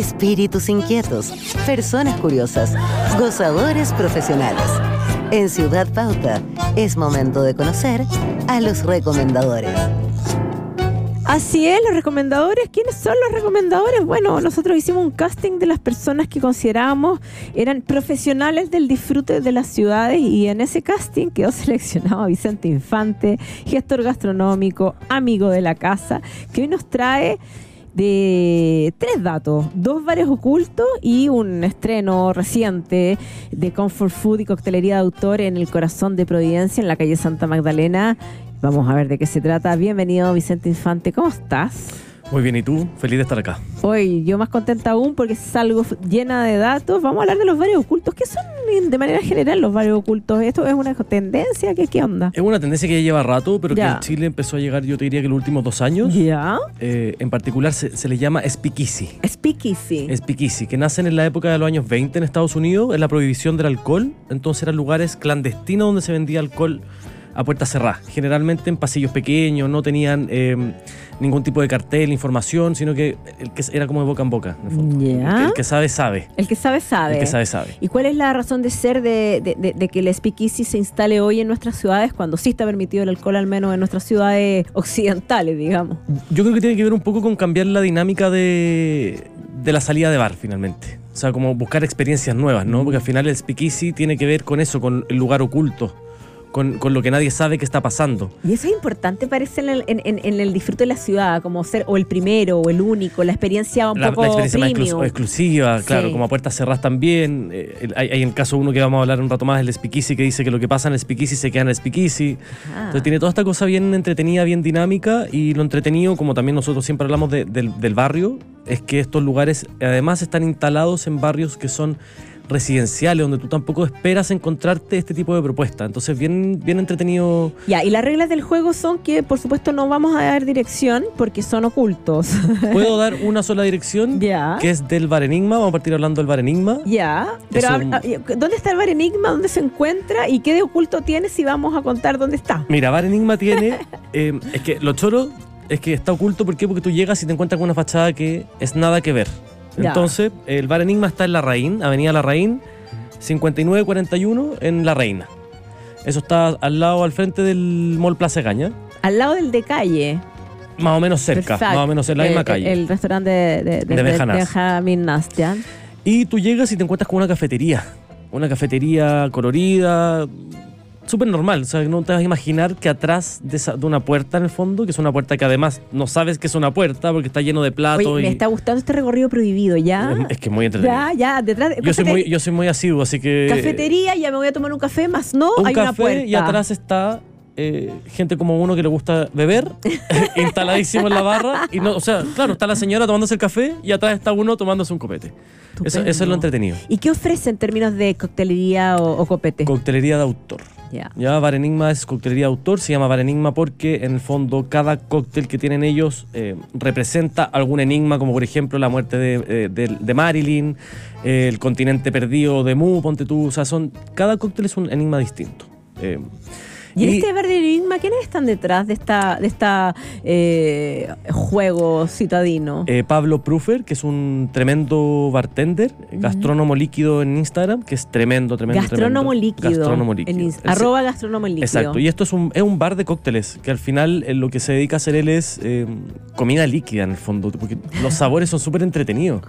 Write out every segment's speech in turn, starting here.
espíritus inquietos, personas curiosas, gozadores profesionales. En Ciudad Pauta es momento de conocer a los recomendadores. Así es, los recomendadores. ¿Quiénes son los recomendadores? Bueno, nosotros hicimos un casting de las personas que considerábamos eran profesionales del disfrute de las ciudades y en ese casting quedó seleccionado Vicente Infante, gestor gastronómico, amigo de la casa, que hoy nos trae de tres datos, dos varios ocultos y un estreno reciente de Comfort Food y coctelería de autor en el corazón de Providencia, en la calle Santa Magdalena. Vamos a ver de qué se trata. Bienvenido, Vicente Infante. ¿Cómo estás? Muy bien, ¿y tú? Feliz de estar acá. Hoy yo más contenta aún porque salgo llena de datos. Vamos a hablar de los varios ocultos. ¿Qué son de manera general los varios ocultos? ¿Esto es una tendencia? ¿Qué, qué onda? Es una tendencia que ya lleva rato, pero que en Chile empezó a llegar, yo te diría que los últimos dos años. Ya. Eh, en particular se, se, le llama speakeasy. Speakeasy. Speakeasy, que nacen en la época de los años 20 en Estados Unidos, en la prohibición del alcohol. Entonces eran lugares clandestinos donde se vendía alcohol a puerta cerrada, generalmente en pasillos pequeños, no tenían eh, ningún tipo de cartel, información, sino que, el que era como de boca en boca, en el, fondo. El, que, el, que, sabe, sabe. El que sabe, sabe. El que sabe, sabe. ¿Y cuál es la razón de ser de, de, de que el speakeasy se instale hoy en nuestras ciudades cuando sí está permitido el alcohol, al menos en nuestras ciudades occidentales, digamos? Yo creo que tiene que ver un poco con cambiar la dinámica de, de la salida de bar, finalmente. O sea, como buscar experiencias nuevas, ¿no? Porque al final el speakeasy tiene que ver con eso, con el lugar oculto con, con, lo que nadie sabe que está pasando. Y eso es importante, parece, en el, en, en el, disfrute de la ciudad, como ser o el primero o el único, la experiencia un la, poco La experiencia premium. más exclusiva, claro, como a puertas cerradas también. Eh, hay, hay, en el caso uno que vamos a hablar un rato más, el speakeasy, que dice que lo que pasa en el speakeasy se queda en el speakeasy. Ah. Entonces tiene toda esta cosa bien entretenida, bien dinámica, y lo entretenido, como también nosotros siempre hablamos de, del, del barrio, es que estos lugares además están instalados en barrios que son residenciales donde tú tampoco esperas encontrarte este tipo de propuestas. Entonces, bien, bien entretenido. Ya, y las reglas del juego son que, por supuesto, no vamos a dar dirección porque son ocultos. Puedo dar una sola dirección, ya. que es del Bar Enigma. Vamos a partir hablando del Bar Enigma. Ya, pero un... ¿dónde está el Bar Enigma? ¿Dónde se encuentra? ¿Y qué de oculto tiene si vamos a contar dónde está? Mira, Bar Enigma tiene. eh, es que lo choro es que está oculto. ¿Por qué? Porque tú llegas y te encuentras con una fachada que es nada que ver. Entonces, el Bar Enigma está en La Raín, Avenida La Raín, 5941 en La Reina. Eso está al lado, al frente del Mall Plaza Caña. Al lado del de calle. Más o menos cerca, Perfect. más o menos en la el, misma calle. El restaurante de, de, de, de Benjamin Nastian. Y tú llegas y te encuentras con una cafetería. Una cafetería colorida, súper normal. O sea, no te vas a imaginar que atrás de, esa, de, una puerta en el fondo, que es una puerta que además no sabes que es una puerta porque está lleno de platos. Oye, y... me está gustando este recorrido prohibido, ¿ya? Es, es que muy entretenido. Ya, ya, detrás. Yo soy, muy, yo soy muy asiduo, así que. Cafetería, ya me voy a tomar un café, más no, un hay café una puerta. Y atrás está. Eh, gente como uno que le gusta beber, instaladísimo en la barra. Y no, o sea, claro, está la señora tomándose el café y atrás está uno tomándose un copete. Eso, eso, es lo entretenido. ¿Y qué ofrece en términos de coctelería o, o copete? Coctelería de autor. Yeah. Ya Bar Enigma es coctelería autor, se llama Bar Enigma porque en el fondo cada cóctel que tienen ellos eh, representa algún enigma, como por ejemplo la muerte de, de, de Marilyn, eh, el continente perdido de Mu, ponte tú, o sea, son, cada cóctel es un enigma distinto. Eh, y, en este verde enigma, ¿quiénes están detrás de esta, de esta eh, juego citadino? Eh, Pablo Prufer, que es un tremendo bartender, uh -huh. gastrónomo líquido en Instagram, que es tremendo, tremendo. Gastrónomo tremendo. líquido. Gastrónomo líquido. En arroba gastrónomo líquido. Exacto. Y esto es un, es un bar de cócteles, que al final eh, lo que se dedica a hacer él es comida líquida en el fondo, porque los sabores son súper entretenidos.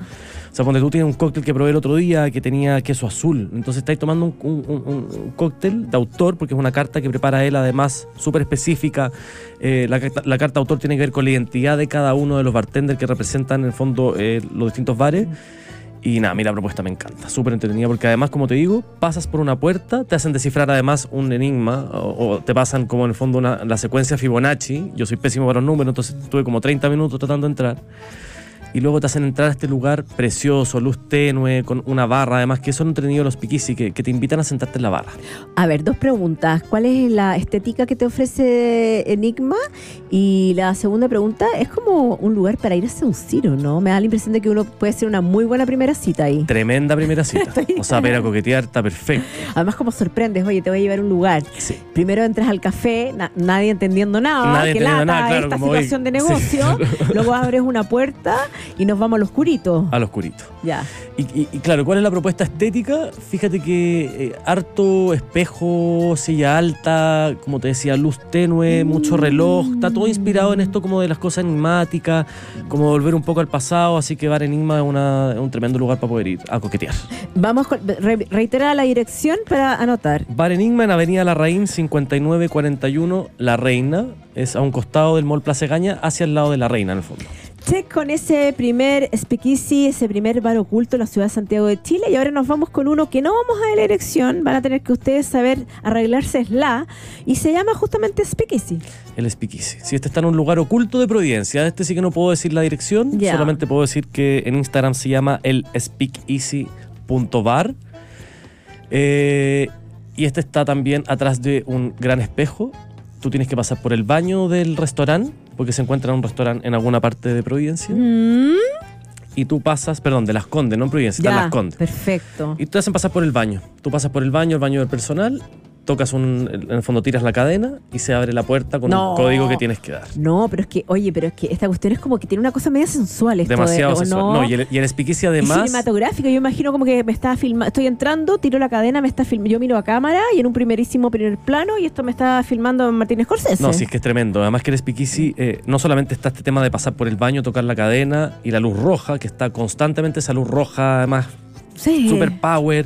O sea, cuando tú tienes un cóctel que probé el otro día que tenía queso azul, entonces estáis tomando un, un, un, un, cóctel de autor, porque es una carta que prepara él, además, súper específica. Eh, la, la, carta autor tiene que ver con la identidad de cada uno de los bartenders que representan, en el fondo, eh, los distintos bares. Y nada, a mí la propuesta me encanta, súper entretenida, porque además, como te digo, pasas por una puerta, te hacen descifrar además un enigma, o, o te pasan como en el fondo una, la secuencia Fibonacci. Yo soy pésimo para los números, entonces tuve como 30 minutos tratando de entrar y luego te hacen entrar a este lugar precioso, luz tenue, con una barra, además que eso han entretenido los piquisi, que, que, te invitan a sentarte en la barra. A ver, dos preguntas. ¿Cuál es la estética que te ofrece Enigma? Y la segunda pregunta, es como un lugar para ir a seducir, ¿o no? Me da la impresión de que uno puede hacer una muy buena primera cita ahí. Tremenda primera cita. o sea, para coquetear está perfecto. Además, como sorprendes, oye, te voy a llevar a un lugar. Sí. Primero entras al café, na nadie entendiendo nada, nadie que entendiendo lata nada, claro, esta situación hoy. de negocio. Sí. Luego abres una puerta y nos vamos al oscurito. al oscurito. Ya. Y, y- y claro, ¿cuál es la propuesta estética? Fíjate que eh, harto espejo, silla alta, como te decía, luz tenue, mucho reloj. Está todo inspirado en esto como de las cosas enigmáticas, como volver un poco al pasado. Así que Bar Enigma es, una- es un tremendo lugar para poder ir a coquetear. Vamos con, re- reitera la dirección para anotar. Bar Enigma en Avenida Larraín 5941 La Reina. Es a un costado del Mall Plaza Gaña, hacia el lado de La Reina, en el fondo. Check con ese primer speakeasy, ese primer bar oculto en la ciudad de Santiago de Chile. Y ahora nos vamos con uno que no vamos a la dirección. Van a tener que ustedes saber arreglarse la. Y se llama justamente speakeasy. El Speakeasy. Si este está en un lugar oculto de Providencia, este sí que no puedo decir la dirección, Ya. solamente puedo decir que en Instagram se llama el speakeasy.bar. Eh, y este está también atrás de un gran espejo. Tú tienes que pasar por el baño del restaurante, porque se encuentra en un restaurante en alguna parte de Providencia. Mm, Y tú pasas, perdón, de Las Condes, no en Providencia, está en Las Condes. perfecto. Y te hacen pasar por el baño. Tú pasas por el baño, el baño del personal, tocas un. En el fondo tiras la cadena y se abre la puerta con No. un código que tienes que dar. No, pero es que, oye, pero es que esta cuestión es como que tiene una cosa media sensual. Esto Demasiado de, ¿o sensual. No, No, y el, y el Y además. cinematográfico, yo imagino como que me está filmando, estoy entrando, tiro la cadena, me está film yo miro a cámara y en un primerísimo primer plano y esto me está filmando Martínez Scorsese. No, sí, es que es tremendo. Además que el speakeasy eh, no solamente está este tema de pasar por el baño, tocar la cadena y la luz roja, que está constantemente esa luz roja, además Sí. super power,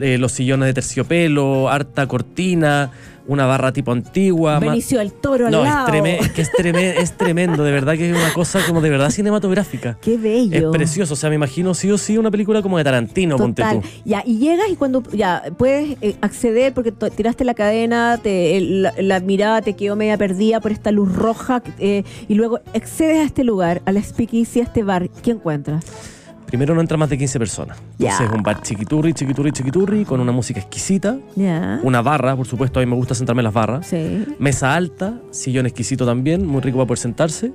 eh, los sillones de terciopelo, harta cortina, una barra tipo antigua. Benicio del Toro al No, es, lado. treme- es que es, treme- es tremendo, de verdad que es una cosa como de verdad cinematográfica. Qué Es bello. precioso, o sea, me imagino sí o sí una película como de Tarantino, ponte Total. tú. Ya, y llegas y cuando ya puedes eh, acceder porque tiraste la cadena, te, el- la, la mirada te quedó media perdida por esta luz roja eh, y luego accedes a este lugar, al speakeasy, a este bar. ¿Qué encuentras? Primero no entra más de 15 personas. Entonces es un bar chiquiturri, chiquiturri, chiquiturri, con una música exquisita, una barra, por supuesto, a mí me gusta sentarme en las barras. Sí. Mesa alta, sillón exquisito también, muy rico para poder sentarse.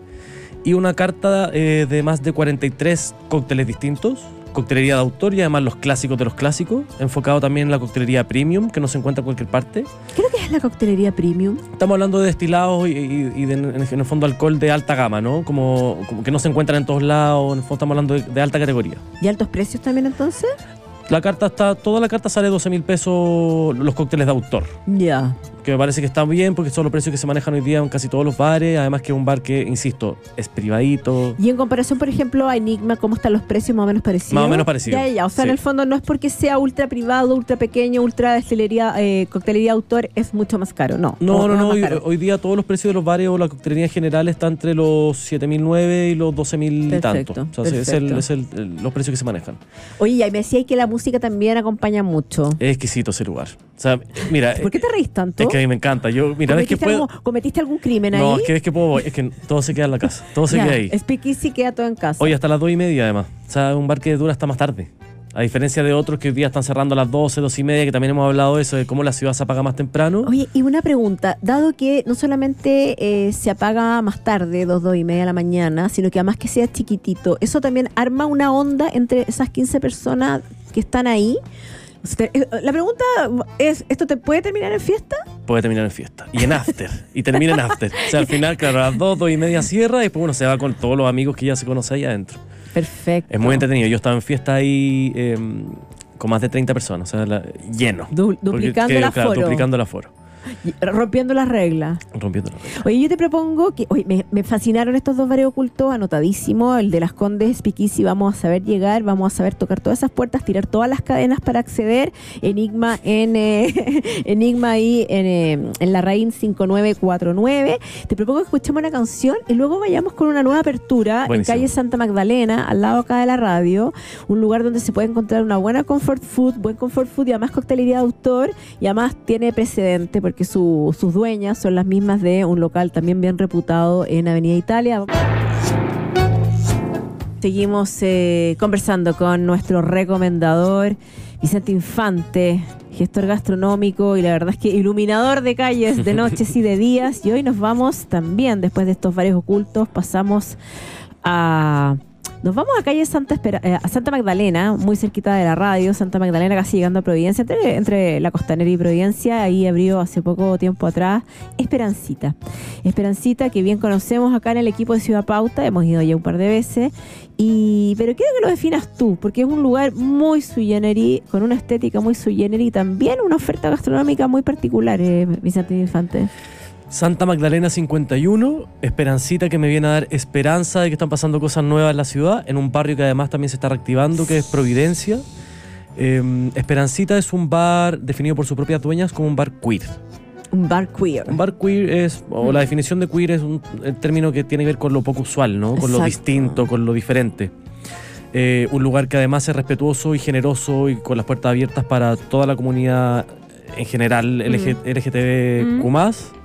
Y una carta eh, de más de 43 cócteles distintos, coctelería de autor y además los clásicos de los clásicos, enfocado también en la coctelería premium, que no se encuentra en cualquier parte. Creo que es la coctelería premium. Estamos hablando de destilados y, y- y de, en el fondo alcohol de alta gama, ¿no? Como, como que no se encuentran en todos lados, en el fondo estamos hablando de, de alta categoría. ¿Y altos precios también entonces? La carta está, toda la carta sale 12 mil pesos los cócteles de autor, Ya. que me parece que está bien porque son los precios que se manejan hoy día en casi todos los bares, además que es un bar que, insisto, es privadito. Y en comparación, por ejemplo, a Enigma, ¿cómo están los precios más o menos parecidos? Más o menos parecido, Ya, ya. O sea, sí. en el fondo no es porque sea ultra privado, ultra pequeño, ultra destilería, eh, coctelería autor, es mucho más caro. No. No, no, no, hoy, día todos los precios de los bares o la coctelería en general está entre los 7.009 y los 12.000 y tanto. O sea, es, el- es el- el- los precios que se manejan. Oye, y me decías que la música también acompaña mucho. Es exquisito ese lugar. O sea, mira, ¿Por qué te reís tanto? es que a mí me encanta. Yo, mira, ves que ¿Cometiste, puedo... algún, cometiste algún crimen ahí? No, es que ves que puedo, es que todo se queda en la casa, todo se Ya, queda ahí. Speakeasy queda todo en casa. Hoy hasta las 2 y media además. O sea, un bar que dura hasta más tarde. A diferencia de otros que hoy día están cerrando a las 12, 2 y media, que también hemos hablado de eso, de cómo la ciudad se apaga más temprano. Oye, y una pregunta, dado que no solamente eh, se apaga más tarde, dos, dos y media de la mañana, sino que además que sea chiquitito, ¿eso también arma una onda entre esas 15 personas que están ahí? Eh, La pregunta es, ¿esto te puede terminar en fiesta? Puede terminar en fiesta. Y en after. y termina en after. O sea, al final, claro, a las 2, 2 y media cierra y después uno se va con todos los amigos que ya se conoce ahí adentro. Perfecto. Es muy entretenido. Yo estaba en fiesta ahí eh, con más de 30 personas, o sea, la- lleno. Du- Porque, duplicando el claro, aforo. duplicando el aforo. Rompiendo las reglas. Rompiendo. Oye, yo te propongo que, oye, me, me fascinaron estos dos bares ocultos, anotadísimo, el de las Condes, Speakeasy, vamos a saber llegar, vamos a saber tocar todas esas puertas, tirar todas las cadenas para acceder, Enigma en eh, Enigma ahí en, eh, en la Raín 5949. Te propongo que escuchemos una canción y luego vayamos con una nueva apertura Buenísimo. en calle Santa Magdalena, al lado acá de la radio, un lugar donde se puede encontrar una buena comfort food, buen comfort food y además coctelería de autor y además tiene precedente porque su- sus dueñas son las mismas de un local también bien reputado en Avenida Italia. Seguimos eh, conversando con nuestro recomendador Vicente Infante, gestor gastronómico y la verdad es que iluminador de calles de noches y de días. Y hoy nos vamos también, después de estos varios ocultos, pasamos a Nos vamos a calle Santa, Espera- eh, a Santa Magdalena, muy cerquita de la radio, Santa Magdalena casi llegando a Providencia, entre, la Costanera y Providencia, ahí abrió hace poco tiempo atrás Esperancita. Esperancita que bien conocemos acá en el equipo de Ciudad Pauta, hemos ido ya un par de veces, y pero quiero que lo definas tú, porque es un lugar muy sui generis, con una estética muy sui generis y también una oferta gastronómica muy particular, eh, Vicente Infante. Santa Magdalena 51, Esperancita que me viene a dar esperanza de que están pasando cosas nuevas en la ciudad, en un barrio que además también se está reactivando, que es Providencia. Eh, Esperancita es un bar definido por sus propias dueñas como un bar queer. Un bar queer. Un bar queer es, o la definición de queer es un el término que tiene que ver con lo poco usual, ¿no? Con lo distinto, con lo diferente. Eh, un lugar que además es respetuoso y generoso y con las puertas abiertas para toda la comunidad en general LG, LGTBQ+.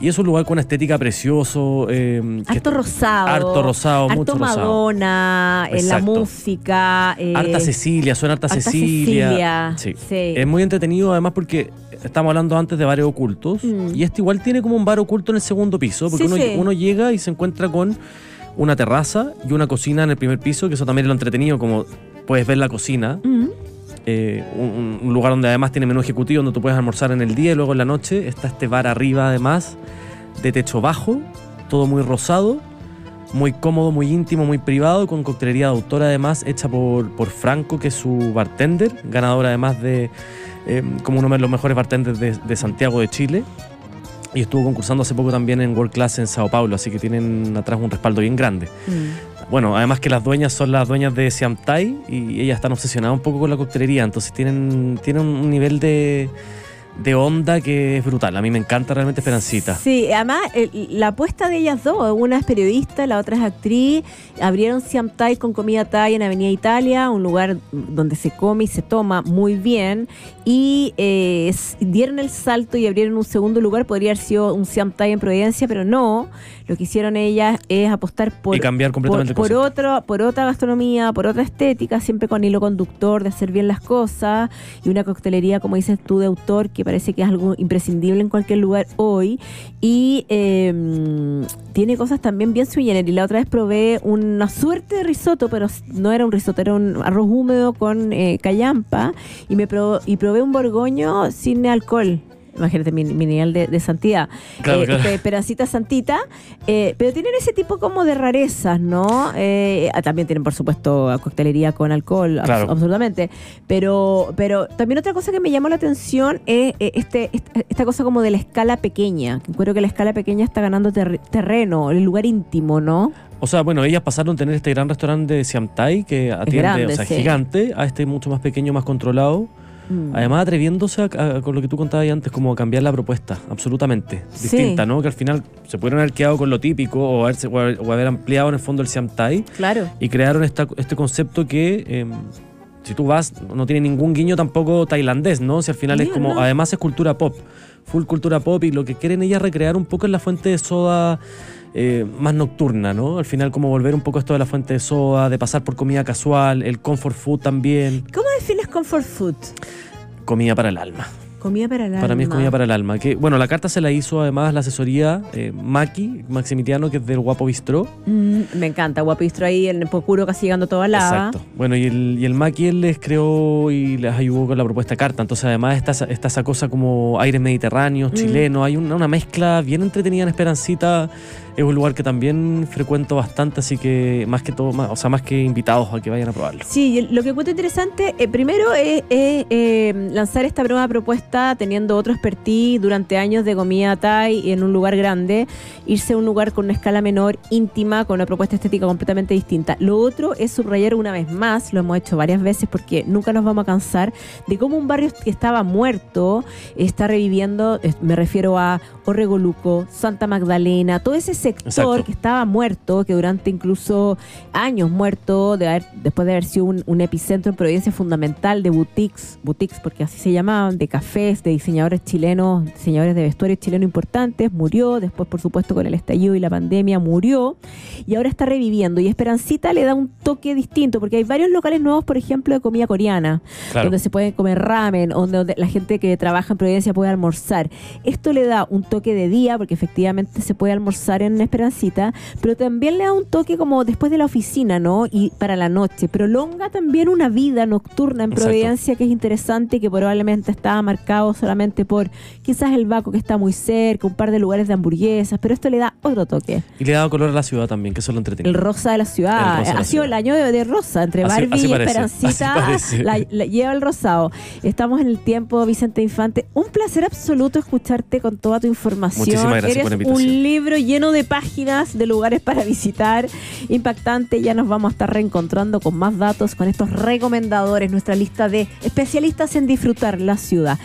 Y es un lugar con una estética precioso. eh, Harto rosado. Harto rosado, harto mucho rosado. Madonna, en la Exacto. música. eh, Harta Cecilia, suena harta, harta Cecilia. Cecilia, Sí. sí. Es muy entretenido además porque estamos hablando antes de bares ocultos Mm. y este igual tiene como un bar oculto en el segundo piso porque Sí, uno, sí. uno llega y se encuentra con una terraza y una cocina en el primer piso, que eso también es lo entretenido, como puedes ver la cocina, Mm. Eh, un, lugar donde además tiene menú ejecutivo, donde tú puedes almorzar en el día y luego en la noche está este bar arriba además, de techo bajo, todo muy rosado. Muy cómodo, muy íntimo, muy privado, con coctelería de autor además, hecha por, por Franco, que es su bartender, ganador además de eh, como uno de los mejores bartenders de, de Santiago de Chile. Y estuvo concursando hace poco también en World Class en Sao Paulo, así que tienen atrás un respaldo bien grande. Mm. Bueno, además que las dueñas son las dueñas de Siam Thai y ellas están obsesionadas un poco con la coctelería, entonces tienen, tienen un nivel de, de onda que es brutal. A mí me encanta realmente Esperancita. Sí, además el- la apuesta de ellas dos, una es periodista, la otra es actriz, abrieron Siam Thai con comida Thai en Avenida Italia, un lugar donde se come y se toma muy bien, y eh, dieron el salto y abrieron un segundo lugar, podría haber sido un Siam Thai en Providencia, pero no, lo que hicieron ellas es apostar por, y cambiar completamente por, el por concepto. otro, por otra gastronomía, por otra estética, siempre con hilo conductor de hacer bien las cosas y una coctelería, como dices tú, de autor, que parece que es algo imprescindible en cualquier lugar hoy. Y eh, tiene cosas también bien sui generis. La otra vez probé una suerte de risotto, pero no era un risotto, era un arroz húmedo con eh, callampa y me probó, y probé un borgoño sin alcohol. Imagínate mi, mi nivel de, de santidad. Claro, Eh, claro. Santita. eh, pero tienen ese tipo como de rarezas, ¿no? Eh, ah, también tienen, por supuesto, coctelería con alcohol, abs- absolutamente. Pero, pero también otra cosa que me llamó la atención es eh, este, esta, esta cosa como de la escala pequeña. Creo que la escala pequeña está ganando terre- terreno, el lugar íntimo, ¿no? O sea, bueno, ellas pasaron a tener este gran restaurante de Siam Thai que atiende, grande, o sea, sí. gigante, a este mucho más pequeño, más controlado. Mm. Además, atreviéndose a, a- con lo que tú contabas ahí antes, como a cambiar la propuesta, absolutamente. Sí. Distinta, ¿no? Que al final se pudieron haber quedado con lo típico o, haberse- o haber, o haber ampliado en el fondo el Siam Thai Claro. y crearon esta- este concepto que, eh, si tú vas, no tiene ningún guiño tampoco tailandés, ¿no? Si al final es como, no. además es cultura pop, full cultura pop y lo que quieren ellas recrear un poco es la fuente de soda. Eh, más nocturna, ¿no? Al final como volver un poco esto de la fuente de soda, de pasar por comida casual, el comfort food también, ¿Cómo defines comfort food? comida para el alma. Comida para el Para mí es alma. comida para el alma. Que, bueno, la carta se la hizo además la asesoría eh, Maki, Maximiliano, que es del Guapo Bistró. Mm, me encanta, guapistro ahí en el Pocuro casi llegando toda la. Exacto. Bueno, y el, y el Maki él les creó y les ayudó con la propuesta de carta. Entonces, además, está, esa- está esa cosa como aires mediterráneos, Mm. chilenos. Hay una, una mezcla bien entretenida en Esperancita. Es un lugar que también frecuento bastante, así que más que todo, o sea, más que invitados a que vayan a probarlo. Sí, lo que encuentro interesante, eh, primero es, eh, lanzar esta nueva propuesta teniendo otro expertise durante años de comida Thai en un lugar grande, irse a un lugar con una escala menor, íntima, con una propuesta estética completamente distinta. Lo otro es subrayar una vez más, lo hemos hecho varias veces porque nunca nos vamos a cansar, de cómo un barrio que estaba muerto está reviviendo, me refiero a Orregoluco, Santa Magdalena, todo ese sector Exacto. que estaba muerto, que durante incluso años muerto, de haber, después de haber sido un, un epicentro en Providencia fundamental de boutiques, boutiques porque así se llamaban, de cafés, de diseñadores chilenos, diseñadores de vestuarios chilenos importantes, murió, después por supuesto con el estallido y la pandemia murió, y ahora está reviviendo. Y Esperancita le da un toque distinto, porque hay varios locales nuevos, por ejemplo, de comida coreana, Claro. donde se puede comer ramen, donde, donde la gente que trabaja en Providencia puede almorzar. Esto le da un toque de día, porque efectivamente se puede almorzar en, Esperancita, pero también le da un toque como después de la oficina, ¿no? Y para la noche. Prolonga también una vida nocturna en Exacto. Providencia que es interesante, que probablemente estaba marcado solamente por quizás el Baco que está muy cerca, un par de lugares de hamburguesas, pero esto le da otro toque. Y le ha dado color a la ciudad también, que eso es lo El rosa de la ciudad. De la ha sido ciudad. el año de, de rosa, entre Barbie así y Esperancita. La, la- lleva el rosado. Estamos en el tiempo, Vicente Infante. Un placer absoluto escucharte con toda tu información. Muchísimas gracias Eres por la invitación. un libro lleno de páginas, de lugares para visitar. Impactante. Ya nos vamos a estar reencontrando con más datos, con estos recomendadores, nuestra lista de especialistas en disfrutar la ciudad.